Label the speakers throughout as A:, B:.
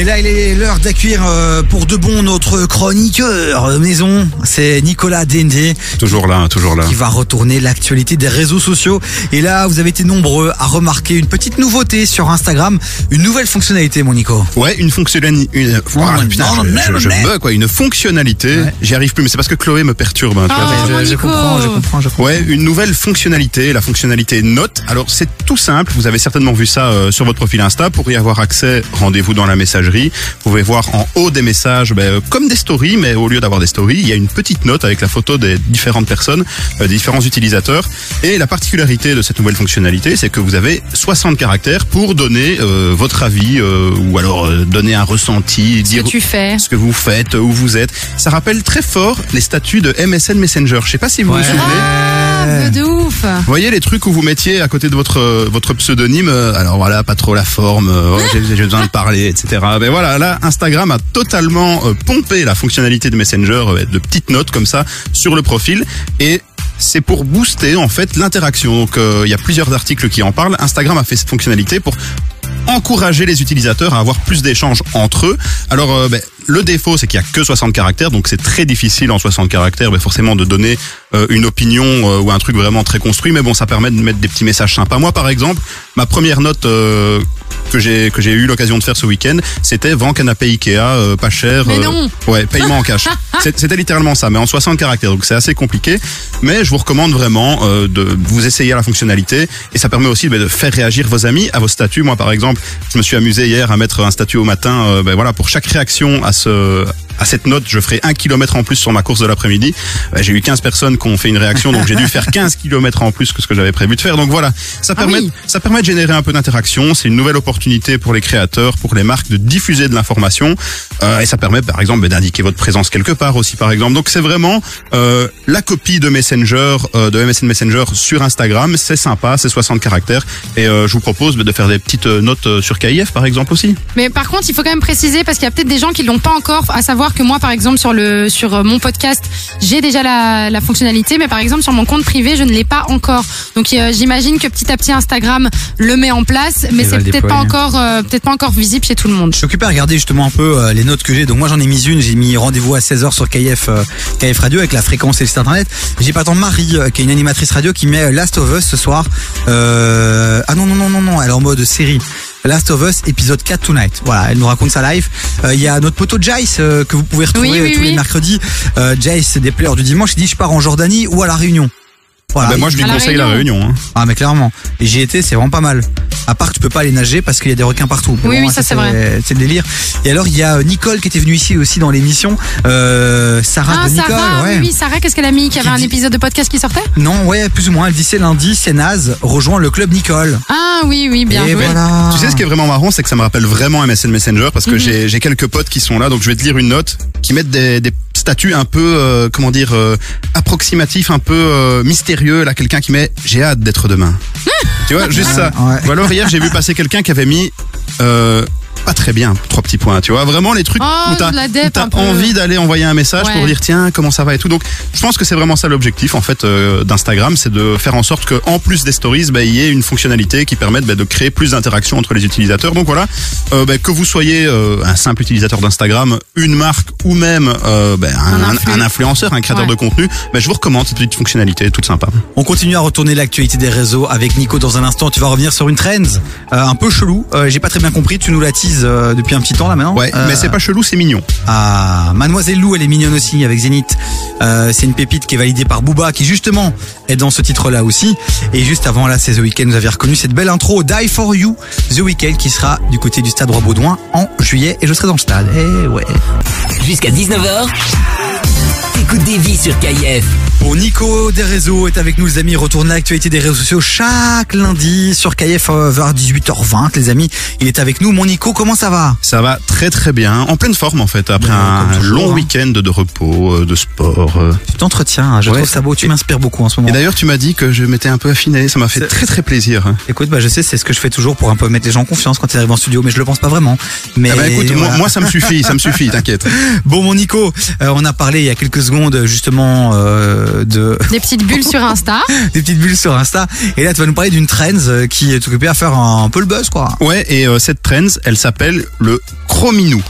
A: Mais là, il est l'heure d'accueillir euh, pour de bon notre chroniqueur maison. C'est Nicolas Dende
B: Toujours là, toujours là.
A: qui va retourner l'actualité des réseaux sociaux. Et là, vous avez été nombreux à remarquer une petite nouveauté sur Instagram, une nouvelle fonctionnalité, mon Nico.
B: Ouais, une fonctionnalité. Une... Ah, putain,
A: non,
B: je,
A: non,
B: je, je
A: non,
B: bug, quoi. Une fonctionnalité.
A: Ouais.
B: J'y arrive plus, mais c'est parce que Chloé me perturbe. hein, tu vois.
C: Ah,
A: je,
C: mon
A: je
C: Nico.
A: comprends, je comprends, je comprends.
B: Ouais, une nouvelle fonctionnalité, la fonctionnalité Note. Alors c'est tout simple, vous avez certainement vu ça euh, sur votre profil Insta. Pour y avoir accès, rendez-vous dans la messagerie. Vous pouvez voir en haut des messages, ben, euh, comme des stories, mais au lieu d'avoir des stories, il y a une petite note avec la photo des différentes personnes, euh, des différents utilisateurs. Et la particularité de cette nouvelle fonctionnalité, c'est que vous avez 60 caractères pour donner euh, votre avis euh, ou alors euh, donner un ressenti,
C: Ce
B: dire
C: que tu fais.
B: ce que vous faites, où vous êtes. Ça rappelle très fort les statuts de MSN Messenger. Je sais pas si vous
A: Ouais.
B: vous souvenez.
C: De ouf.
B: Vous voyez les trucs où vous mettiez à côté de votre euh, votre pseudonyme, euh, alors voilà, pas trop la forme, euh, ouais, j'ai j'ai besoin de parler, etc. Ben voilà, là, Instagram a totalement euh, pompé la fonctionnalité de Messenger, euh, de petites notes comme ça sur le profil et c'est pour booster en fait l'interaction. Donc euh, il y a plusieurs articles qui en parlent. Instagram a fait cette fonctionnalité pour encourager les utilisateurs à avoir plus d'échanges entre eux. Alors, euh, ben, le défaut, c'est qu'il y a que 60 caractères, donc c'est très difficile en 60 caractères, ben, forcément, de donner euh, une opinion euh, ou un truc vraiment très construit. Mais bon, ça permet de mettre des petits messages sympas. Moi, par exemple, ma première note euh, que j'ai que j'ai eu l'occasion de faire ce week-end, c'était vent canapé Ikea, euh, pas cher.
C: Mais non.
B: Ouais, paiement en cash. C'était littéralement ça, mais en 60 caractères, donc c'est assez compliqué. Mais je vous recommande vraiment euh, de vous essayer la fonctionnalité et ça permet aussi ben, de faire réagir vos amis à vos statuts. Moi, par exemple, je me suis amusé hier à mettre un statut au matin. euh, ben voilà, pour chaque réaction à ce à cette note, je ferai un kilomètre en plus sur ma course de l'après-midi. Ben, j'ai eu 15 personnes qui ont fait une réaction, donc j'ai dû faire 15 kilomètres en plus que ce que j'avais prévu de faire. Donc voilà, ça
C: Ah
B: permet
C: oui.
B: ça permet de générer un peu d'interaction. C'est une nouvelle opportunité pour les créateurs, pour les marques de diffuser de l'information. Euh, et ça permet, par exemple, ben, d'indiquer votre présence quelque part aussi, par exemple. Donc c'est vraiment euh, la copie de Messenger, euh, de MSN Messenger sur Instagram. C'est sympa, c'est 60 caractères. Et euh, je vous propose ben, de faire des petites euh, notes sur KIF, par exemple aussi.
C: Mais par contre, il faut quand même préciser parce qu'il y a peut-être des gens qui l'ont pas encore. À savoir que moi, par exemple, sur le sur euh, mon podcast, j'ai déjà la, la fonctionnalité, mais par exemple sur mon compte privé, je ne l'ai pas encore. Donc euh, j'imagine que petit à petit Instagram le met en place, mais c'est peut-être pas encore euh, peut-être pas encore visible chez tout le monde.
A: Je suis occupé à regarder justement un peu euh, les notes que j'ai. Donc moi j'en ai mis une, j'ai mis rendez-vous à 16h sur KF, KF Radio avec la fréquence et le site internet. J'ai pas tant Marie, qui est une animatrice radio, qui met Last of Us ce soir. Ah non, non, non, non, non, elle est en mode série. Last of Us épisode 4 tonight. Voilà, elle nous raconte sa live. Euh, Il y a notre poteau Jace euh, que vous pouvez retrouver
C: Oui, oui,
A: tous les mercredis. Euh, Jace des players du dimanche, il dit je pars en Jordanie ou à la Réunion. Voilà.
B: Ben, moi, je lui
C: La
B: conseille la réunion. hein.
A: Ah mais clairement. Et j'y étais, c'est vraiment pas mal. À part tu peux pas aller nager parce qu'il y a des requins partout.
C: Oui,
A: bon,
C: oui, ça, c'est vrai.
A: C'est le délire. Et alors il y a euh, Nicole qui était venue ici aussi dans l'émission. Euh, Sarah
C: Ah
A: de Nicole,
C: Sarah,
A: ouais.
C: oui, oui, Sarah, qu'est-ce qu'elle a mis Qu'il y
A: Qui
C: avait un
A: dit-
C: épisode de podcast qui sortait?
A: Non, ouais, plus ou moins. Elle dit c'est lundi, c'est naze. Rejoins le club Nicole.
C: Ah oui, oui, bien
A: Et
C: joué.
A: voilà.
B: Tu sais ce qui est vraiment marrant, c'est que ça me rappelle vraiment MSN Messenger parce que j'ai j'ai quelques potes qui sont là, donc je vais te lire une note qui mettent des, des statuts un peu, euh, comment dire, euh, approximatifs, un peu euh, mystérieux. Là, quelqu'un qui met j'ai hâte d'être demain. tu vois, juste ça.
A: Ouais.
B: Ou alors hier, j'ai vu passer quelqu'un qui avait mis euh, très bien, trois petits points. Tu vois, vraiment les trucs
C: Oh,
B: où t'as envie d'aller envoyer un message
C: Ouais.
B: pour dire tiens comment ça va et tout. Donc, je pense que c'est vraiment ça l'objectif en fait euh, d'Instagram, c'est de faire en sorte que en plus des stories, bah, il y ait une fonctionnalité qui permette bah, de créer plus d'interactions entre les utilisateurs. Donc voilà, euh, bah, que vous soyez euh, un simple utilisateur d'Instagram, une marque ou même euh, bah, un,
C: Un
B: un influenceur, un créateur
C: Ouais.
B: de contenu, bah, je vous recommande cette petite fonctionnalité, toute sympa.
A: On continue à retourner l'actualité des réseaux avec Nico dans un instant. Tu vas revenir sur une trend euh, un peu chelou. Euh, J'ai pas très bien compris. Tu nous la teases euh, depuis un petit temps là maintenant.
B: Ouais,
A: Euh,
B: mais c'est pas chelou, c'est mignon.
A: Ah, Mademoiselle Lou, elle est mignonne aussi avec Zénith. Euh, c'est une pépite qui est validée par Booba, qui justement est dans ce titre-là aussi. Et juste avant là, c'est The Weeknd. Vous avez reconnu cette belle intro Die for You, The Weeknd, qui sera du côté du Stade Roi-Baudouin en juillet. Et je serai dans le stade. Eh ouais.
D: Jusqu'à 19h, t'écoutes des vies sur KIF.
A: Bon, Nico des réseaux est avec nous, les amis. Retourne l'actualité des réseaux sociaux chaque lundi sur KF euh, vers 18h20, les amis. Il est avec nous. Mon Nico, comment ça va?
B: Ça va très très bien, en pleine forme en fait, après
A: Ouais,
B: un
A: toujours,
B: long
A: hein.
B: week-end de repos, euh, de sport. euh.
A: Tu t'entretiens, hein, je
B: Ouais.
A: trouve ça beau. Tu m'inspires beaucoup en ce moment.
B: Et d'ailleurs, tu m'as dit que je m'étais un peu affiné, ça m'a fait très très plaisir.
A: Écoute, bah, je sais, c'est ce que je fais toujours pour un peu mettre les gens en confiance quand ils arrivent en studio, mais je le pense pas vraiment. Mais
B: Ah bah écoute, moi, moi ça me suffit, ça me suffit, t'inquiète.
A: Bon, mon Nico, euh, on a parlé il y a quelques secondes justement euh, de, de
C: Des petites bulles sur Insta.
A: des petites bulles sur Insta. Et là, tu vas nous parler d'une trend euh, qui est occupée à faire un, peu le buzz, quoi.
B: Ouais, et euh, cette trend, elle s'appelle le chrominou.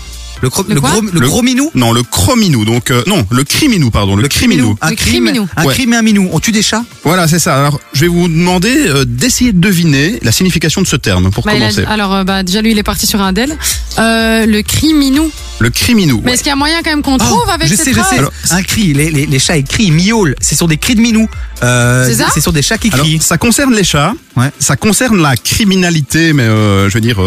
A: Le, cro-
C: Le
A: le,
C: quoi
A: gros, le
B: Le-
A: gros minou
B: Non, le chrominou. Donc euh, non, le criminou, pardon, le, criminou.
A: Un
C: Le
A: crime,
C: criminou.
A: un
B: Ouais.
A: crime et un minou. On tue des chats
B: Voilà, c'est ça. Alors, je vais vous demander euh, d'essayer de deviner la signification de ce terme pour
C: Bah, a-
B: commencer.
C: alors, euh, bah, déjà, lui, il est parti sur un del. Euh, le cri minou.
B: Le criminou.
C: Mais est-ce qu'il y a moyen quand même qu'on trouve avec
A: Oh, je
C: cette
A: sais, je
C: phrase
A: sais.
B: Alors,
A: un cri, les, les, les chats ils crient, ils miaulent. C'est sur des cris de minou. Euh,
C: C'est ça
A: c'est sur des chats qui
B: Alors,
A: crient.
B: ça concerne les chats.
A: Ouais.
B: Ça concerne la criminalité, mais euh, je veux dire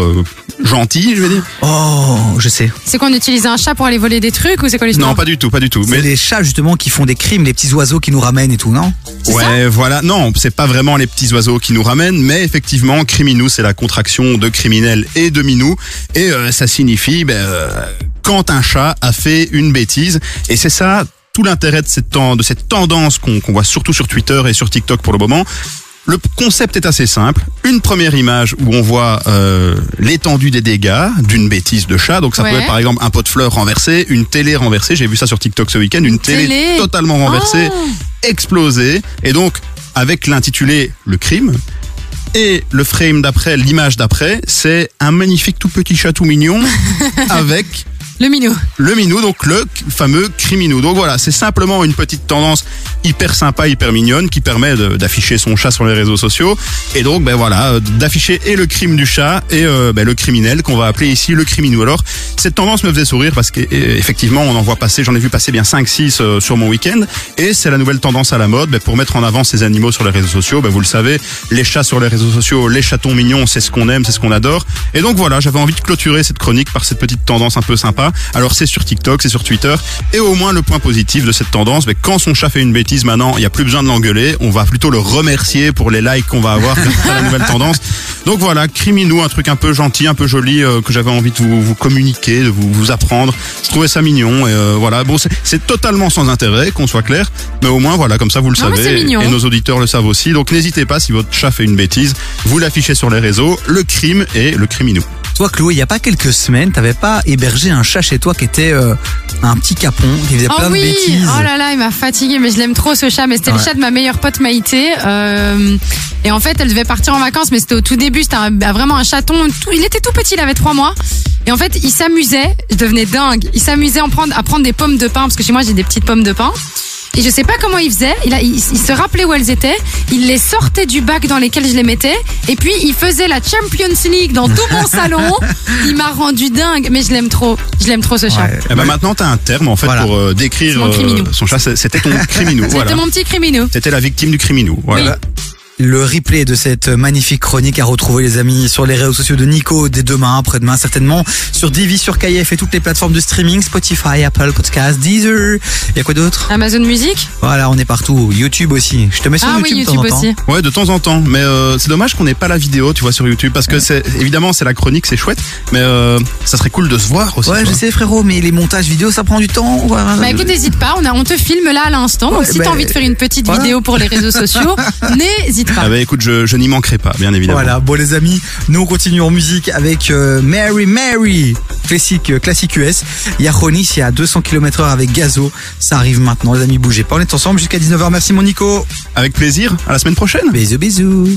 B: gentille, je veux dire.
A: Oh, je sais.
C: C'est qu'on utilise un chat pour aller voler des trucs ou c'est quoi l'histoire
B: Non, pas du tout, pas du tout.
A: C'est
B: Mais
A: les chats justement qui font des crimes, les petits oiseaux qui nous ramènent et tout, non?
C: C'est
B: ouais, voilà. Non, c'est pas vraiment les petits oiseaux qui nous ramènent, mais effectivement, criminou, c'est la contraction de criminel et de minou, et euh, ça signifie ben, euh, quand un chat a fait une bêtise, et c'est ça tout l'intérêt de cette, ten- de cette tendance qu'on qu'on voit surtout sur Twitter et sur TikTok pour le moment. Le concept est assez simple. Une première image où on voit euh, l'étendue des dégâts d'une bêtise de chat. Donc ça peut être par exemple un pot de fleurs renversé, une télé renversée. J'ai vu ça sur TikTok ce week-end. Une, télé,
C: télé.
B: totalement renversée,
C: Oh.
B: explosée. Et donc avec l'intitulé Le crime. Et le frame d'après, l'image d'après, c'est un magnifique tout petit chat tout mignon avec
C: Le minou.
B: le minou, donc le fameux criminou. Donc voilà, c'est simplement une petite tendance hyper sympa, hyper mignonne qui permet d'afficher son chat sur les réseaux sociaux. Et donc, ben voilà, euh, d'afficher et le crime du chat et euh, ben, le criminel qu'on va appeler ici le criminou. Alors, cette tendance me faisait sourire parce qu'effectivement, on en voit passer, j'en ai vu passer bien 5-6 euh, sur mon week-end. Et c'est la nouvelle tendance à la mode ben, pour mettre en avant ces animaux sur les réseaux sociaux. Ben, vous le savez, les chats sur les réseaux sociaux, les chatons mignons, c'est ce qu'on aime, c'est ce qu'on adore. Et donc voilà, j'avais envie de clôturer cette chronique par cette petite tendance un peu sympa. Alors c'est sur TikTok, c'est sur Twitter. Et au moins le point positif de cette tendance, ben, quand son chat fait une bêtise maintenant, il n'y a plus besoin de l'engueuler. On va plutôt le remercier pour les likes qu'on va avoir grâce à la nouvelle tendance. Donc voilà, criminou, un truc un peu gentil, un peu joli euh, que j'avais envie de vous, vous communiquer, de vous, vous apprendre. Je trouvais ça mignon et euh, voilà. Bon, c'est- totalement sans intérêt, qu'on soit clair, mais au moins voilà, comme ça vous le
C: Non, mais
B: savez et nos auditeurs le savent aussi. Donc n'hésitez pas si votre chat fait une bêtise, vous l'affichez sur les réseaux, le crime et le criminou.
A: Toi, Chloé, il y a pas quelques semaines, t'avais pas hébergé un chat chez toi qui était euh, un petit capon, qui faisait
C: Oh
A: plein
C: oui,
A: de bêtises.
C: oh là là, il m'a fatigué, mais je l'aime trop ce chat. Mais c'était
A: Ouais.
C: le chat de ma meilleure pote Maïté. Euh, et en fait, elle devait partir en vacances, mais c'était au tout début. C'était un- bah, vraiment un chaton. Tout, il était tout petit, il avait trois mois. Et en fait, il s'amusait. Je devenais dingue. Il s'amusait à prendre, à prendre des pommes de pain, parce que chez moi j'ai des petites pommes de pain. Et je sais pas comment il faisait. Il, a, il, il se rappelait où elles étaient. Il les sortait du bac dans lesquels je les mettais. Et puis il faisait la Champions League dans tout mon salon. Il m'a rendu dingue. Mais je l'aime trop. Je l'aime trop ce chat.
A: Ouais.
B: Et ben maintenant t'as un terme en fait
A: Voilà.
B: pour euh, décrire
C: criminou.
B: son chat. C'était ton criminou.
C: C'était
B: voilà.
C: mon petit criminou.
B: C'était la victime du criminou. Voilà.
A: Le replay de cette magnifique chronique à retrouver les amis sur les réseaux sociaux de Nico dès demain, après-demain certainement, sur Divi, sur KF et toutes les plateformes de streaming, Spotify, Apple Podcast, Deezer. Il y a quoi d'autre?
C: Amazon Music.
A: Voilà, on est partout. YouTube aussi. Je te mets sur
C: Ah
A: YouTube,
C: oui,
A: de temps
C: YouTube
A: en temps.
C: aussi.
B: Ouais, de temps en temps. Mais euh, c'est dommage qu'on n'ait pas la vidéo, tu vois, sur YouTube, parce que c'est évidemment c'est la chronique, c'est chouette, mais euh, ça serait cool de se voir aussi.
A: Ouais, je sais frérot, mais les montages vidéo ça prend du temps.
C: Bah écoute, n'hésite pas, on, a, on te filme là à l'instant. Donc si
A: bah,
C: t'as envie de faire une petite
A: voilà.
C: vidéo pour les réseaux sociaux, n'hésite pas.
B: Ah bah écoute, je, je n'y manquerai pas, bien évidemment.
A: Voilà, bon les amis, nous on continue en musique avec euh, Mary Mary, classique, euh, classique US. Il y a Ronis, il y a 200 km heure avec Gazo. Ça arrive maintenant, les amis, bougez pas. On est ensemble jusqu'à 19h. Merci mon Nico.
B: Avec plaisir. À la semaine prochaine.
A: Bisous, bisous.